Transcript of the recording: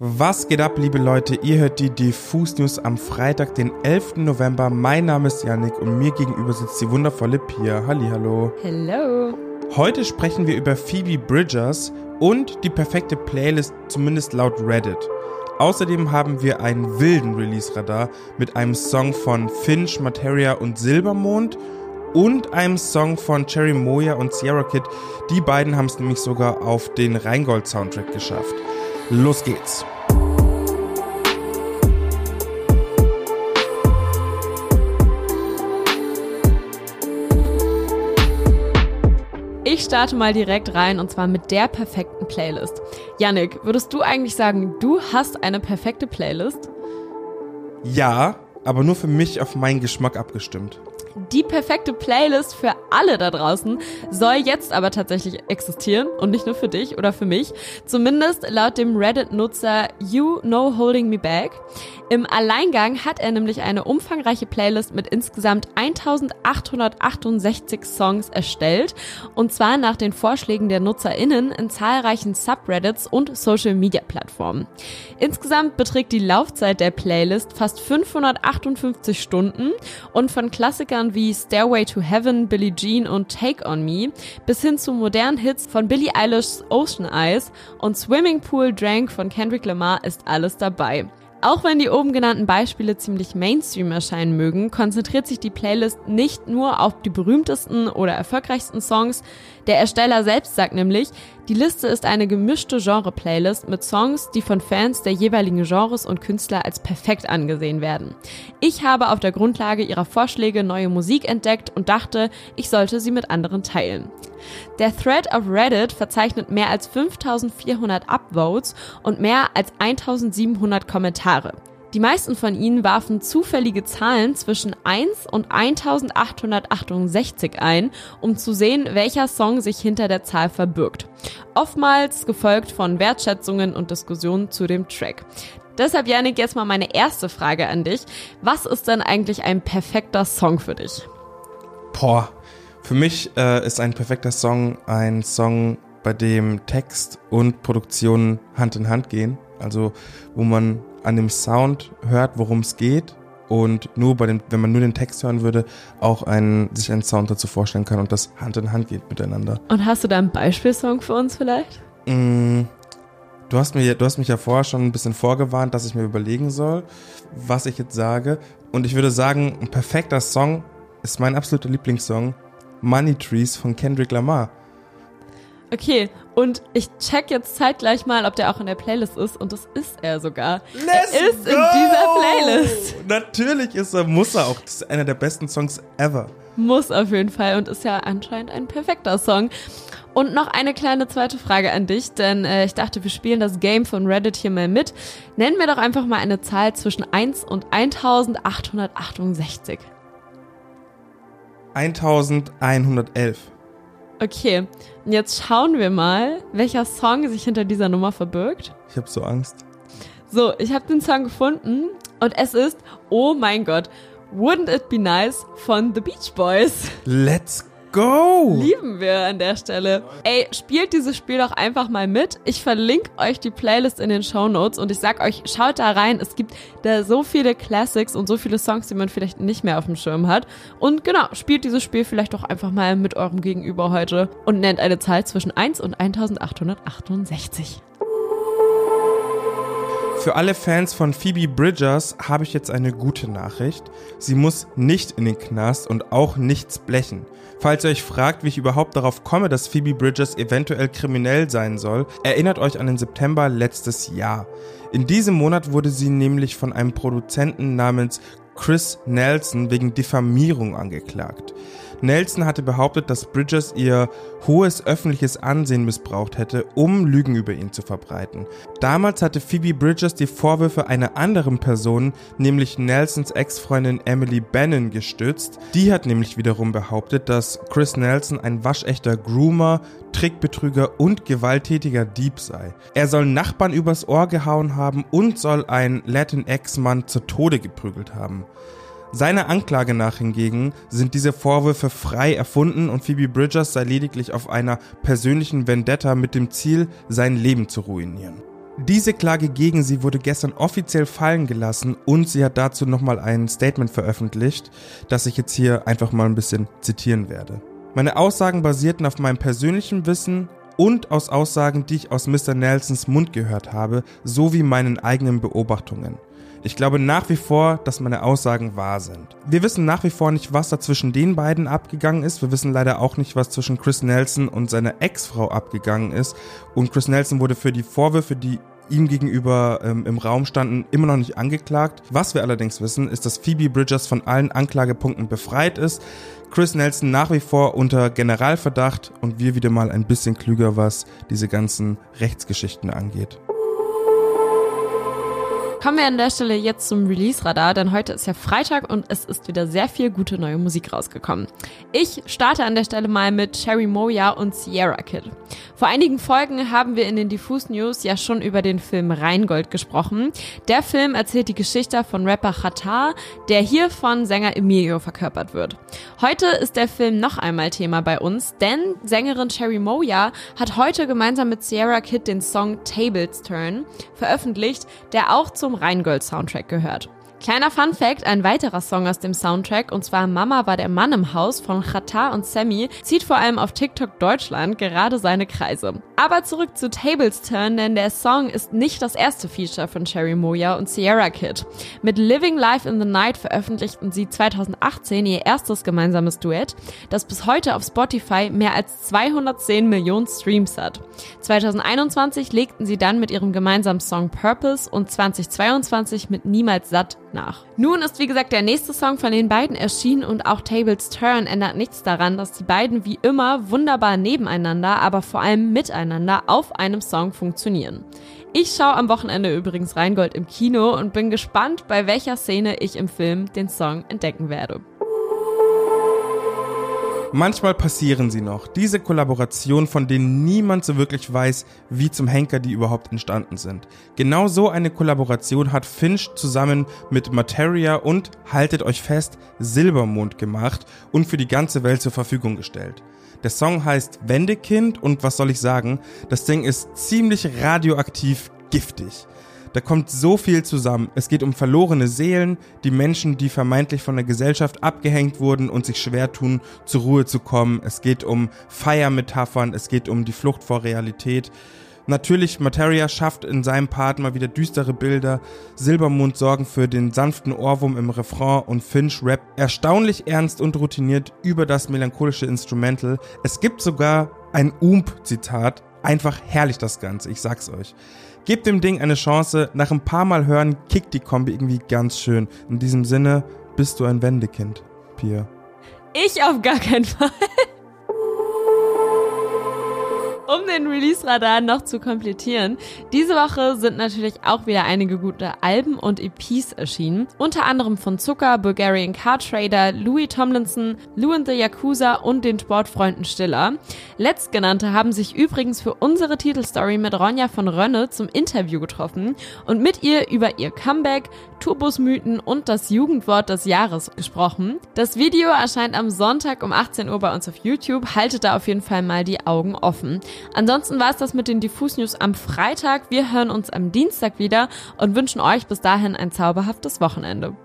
Was geht ab, liebe Leute? Ihr hört die Diffus News am Freitag, den 11. November. Mein Name ist Yannick und mir gegenüber sitzt die wundervolle Pia. Hallo. Hello. Heute sprechen wir über Phoebe Bridgers und die perfekte Playlist, zumindest laut Reddit. Außerdem haben wir einen wilden Release-Radar mit einem Song von Finch, Materia und Silbermond und einem Song von Cherry Moya und Sierra Kid. Die beiden haben es nämlich sogar auf den Rheingold-Soundtrack geschafft. Los geht's! Ich starte mal direkt rein und zwar mit der perfekten Playlist. Yannick, würdest du eigentlich sagen, du hast eine perfekte Playlist? Ja, aber nur für mich auf meinen Geschmack abgestimmt. Die perfekte Playlist für alle da draußen soll jetzt aber tatsächlich existieren und nicht nur für dich oder für mich. Zumindest laut dem Reddit-Nutzer You No Holding Me Back. Im Alleingang hat er nämlich eine umfangreiche Playlist mit insgesamt 1868 Songs erstellt und zwar nach den Vorschlägen der NutzerInnen in zahlreichen Subreddits und Social Media Plattformen. Insgesamt beträgt die Laufzeit der Playlist fast 558 Stunden und von Klassikern wie Stairway to Heaven, Billie Jean und Take on Me bis hin zu modernen Hits von Billie Eilish's Ocean Eyes und Swimming Pool Drank von Kendrick Lamar ist alles dabei. Auch wenn die oben genannten Beispiele ziemlich Mainstream erscheinen mögen, konzentriert sich die Playlist nicht nur auf die berühmtesten oder erfolgreichsten Songs. Der Ersteller selbst sagt nämlich, die Liste ist eine gemischte Genre-Playlist mit Songs, die von Fans der jeweiligen Genres und Künstler als perfekt angesehen werden. Ich habe auf der Grundlage ihrer Vorschläge neue Musik entdeckt und dachte, ich sollte sie mit anderen teilen. Der Thread auf Reddit verzeichnet mehr als 5400 Upvotes und mehr als 1700 Kommentare. Die meisten von ihnen warfen zufällige Zahlen zwischen 1 und 1868 ein, um zu sehen, welcher Song sich hinter der Zahl verbirgt. Oftmals gefolgt von Wertschätzungen und Diskussionen zu dem Track. Deshalb, Janik, jetzt mal meine erste Frage an dich. Was ist denn eigentlich ein perfekter Song für dich? Boah, für mich äh, ist ein perfekter Song ein Song, bei dem Text und Produktion Hand in Hand gehen. Also wo man an dem Sound hört, worum es geht und nur bei dem, wenn man nur den Text hören würde, auch einen, sich einen Sound dazu vorstellen kann und das Hand in Hand geht miteinander. Und hast du da einen Beispielsong für uns vielleicht? Mm, du hast mir, du hast mich ja vorher schon ein bisschen vorgewarnt, dass ich mir überlegen soll, was ich jetzt sage. Und ich würde sagen, ein perfekter Song ist mein absoluter Lieblingssong Money Trees von Kendrick Lamar. Okay, und ich check jetzt zeitgleich mal, ob der auch in der Playlist ist. Und das ist er sogar. Let's er ist go! in dieser Playlist. Natürlich ist er, muss er auch. Das ist einer der besten Songs ever. Muss auf jeden Fall und ist ja anscheinend ein perfekter Song. Und noch eine kleine zweite Frage an dich, denn äh, ich dachte, wir spielen das Game von Reddit hier mal mit. Nennen wir doch einfach mal eine Zahl zwischen 1 und 1868. 1111. Okay, und jetzt schauen wir mal, welcher Song sich hinter dieser Nummer verbirgt. Ich habe so Angst. So, ich habe den Song gefunden und es ist, oh mein Gott, Wouldn't It Be Nice von The Beach Boys. Let's go! Lieben wir an der Stelle. Ey, spielt dieses Spiel doch einfach mal mit. Ich verlinke euch die Playlist in den Show Notes und ich sag euch, schaut da rein. Es gibt da so viele Classics und so viele Songs, die man vielleicht nicht mehr auf dem Schirm hat. Und genau, spielt dieses Spiel vielleicht doch einfach mal mit eurem Gegenüber heute und nennt eine Zahl zwischen 1 und 1868. Für alle Fans von Phoebe Bridgers habe ich jetzt eine gute Nachricht. Sie muss nicht in den Knast und auch nichts blechen. Falls ihr euch fragt, wie ich überhaupt darauf komme, dass Phoebe Bridgers eventuell kriminell sein soll, erinnert euch an den September letztes Jahr. In diesem Monat wurde sie nämlich von einem Produzenten namens Chris Nelson wegen Diffamierung angeklagt. Nelson hatte behauptet, dass Bridges ihr hohes öffentliches Ansehen missbraucht hätte, um Lügen über ihn zu verbreiten. Damals hatte Phoebe Bridges die Vorwürfe einer anderen Person, nämlich Nelsons Ex-Freundin Emily Bannon, gestützt. Die hat nämlich wiederum behauptet, dass Chris Nelson ein waschechter Groomer, Trickbetrüger und gewalttätiger Dieb sei. Er soll Nachbarn übers Ohr gehauen haben und soll einen Latin-Ex-Mann zu Tode geprügelt haben. Seiner Anklage nach hingegen sind diese Vorwürfe frei erfunden und Phoebe Bridgers sei lediglich auf einer persönlichen Vendetta mit dem Ziel, sein Leben zu ruinieren. Diese Klage gegen sie wurde gestern offiziell fallen gelassen und sie hat dazu nochmal ein Statement veröffentlicht, das ich jetzt hier einfach mal ein bisschen zitieren werde. Meine Aussagen basierten auf meinem persönlichen Wissen und aus Aussagen, die ich aus Mr. Nelsons Mund gehört habe, sowie meinen eigenen Beobachtungen. Ich glaube nach wie vor, dass meine Aussagen wahr sind. Wir wissen nach wie vor nicht, was da zwischen den beiden abgegangen ist. Wir wissen leider auch nicht, was zwischen Chris Nelson und seiner Ex-Frau abgegangen ist. Und Chris Nelson wurde für die Vorwürfe, die ihm gegenüber ähm, im Raum standen, immer noch nicht angeklagt. Was wir allerdings wissen, ist, dass Phoebe Bridgers von allen Anklagepunkten befreit ist. Chris Nelson nach wie vor unter Generalverdacht und wir wieder mal ein bisschen klüger, was diese ganzen Rechtsgeschichten angeht. Kommen wir an der Stelle jetzt zum Release-Radar, denn heute ist ja Freitag und es ist wieder sehr viel gute neue Musik rausgekommen. Ich starte an der Stelle mal mit Cherry Moya und Sierra Kid. Vor einigen Folgen haben wir in den Diffus News ja schon über den Film Rheingold gesprochen. Der Film erzählt die Geschichte von Rapper Khatar, der hier von Sänger Emilio verkörpert wird. Heute ist der Film noch einmal Thema bei uns, denn Sängerin Cherry Moya hat heute gemeinsam mit Sierra Kid den Song Tables Turn veröffentlicht, der auch zum Rheingold-Soundtrack gehört. Kleiner Fun Fact, ein weiterer Song aus dem Soundtrack, und zwar Mama war der Mann im Haus von Chata und Sammy, zieht vor allem auf TikTok Deutschland gerade seine Kreise. Aber zurück zu Tables Turn, denn der Song ist nicht das erste Feature von Cherry Moya und Sierra Kid. Mit Living Life in the Night veröffentlichten sie 2018 ihr erstes gemeinsames Duett, das bis heute auf Spotify mehr als 210 Millionen Streams hat. 2021 legten sie dann mit ihrem gemeinsamen Song Purpose und 2022 mit Niemals Satt nach. Nun ist wie gesagt der nächste Song von den beiden erschienen und auch Tables Turn ändert nichts daran, dass die beiden wie immer wunderbar nebeneinander, aber vor allem miteinander auf einem Song funktionieren. Ich schaue am Wochenende übrigens Rheingold im Kino und bin gespannt, bei welcher Szene ich im Film den Song entdecken werde. Manchmal passieren sie noch. Diese Kollaboration, von denen niemand so wirklich weiß, wie zum Henker die überhaupt entstanden sind. Genau so eine Kollaboration hat Finch zusammen mit Materia und, haltet euch fest, Silbermond gemacht und für die ganze Welt zur Verfügung gestellt. Der Song heißt Wendekind und was soll ich sagen, das Ding ist ziemlich radioaktiv giftig. Da kommt so viel zusammen. Es geht um verlorene Seelen, die Menschen, die vermeintlich von der Gesellschaft abgehängt wurden und sich schwer tun, zur Ruhe zu kommen. Es geht um Feiermetaphern, es geht um die Flucht vor Realität. Natürlich, Materia schafft in seinem Part mal wieder düstere Bilder. Silbermond sorgen für den sanften Ohrwurm im Refrain und Finch rappt erstaunlich ernst und routiniert über das melancholische Instrumental. Es gibt sogar ein Ump-Zitat. Einfach herrlich das Ganze, ich sag's euch. Gebt dem Ding eine Chance. Nach ein paar Mal hören kickt die Kombi irgendwie ganz schön. In diesem Sinne, bist du ein Wendekind, Pia. Ich auf gar keinen Fall. Den Release-Radar noch zu komplettieren, diese Woche sind natürlich auch wieder einige gute Alben und EPs erschienen. Unter anderem von Zucker, Bulgarian Car Trader, Louis Tomlinson, Lou and the Yakuza und den Sportfreunden Stiller. Letztgenannte haben sich übrigens für unsere Titelstory mit Ronja von Rönne zum Interview getroffen und mit ihr über ihr Comeback, Turbusmythen und das Jugendwort des Jahres gesprochen. Das Video erscheint am Sonntag um 18 Uhr bei uns auf YouTube. Haltet da auf jeden Fall mal die Augen offen. Ansonsten war es das mit den Diffus News am Freitag. Wir hören uns am Dienstag wieder und wünschen euch bis dahin ein zauberhaftes Wochenende.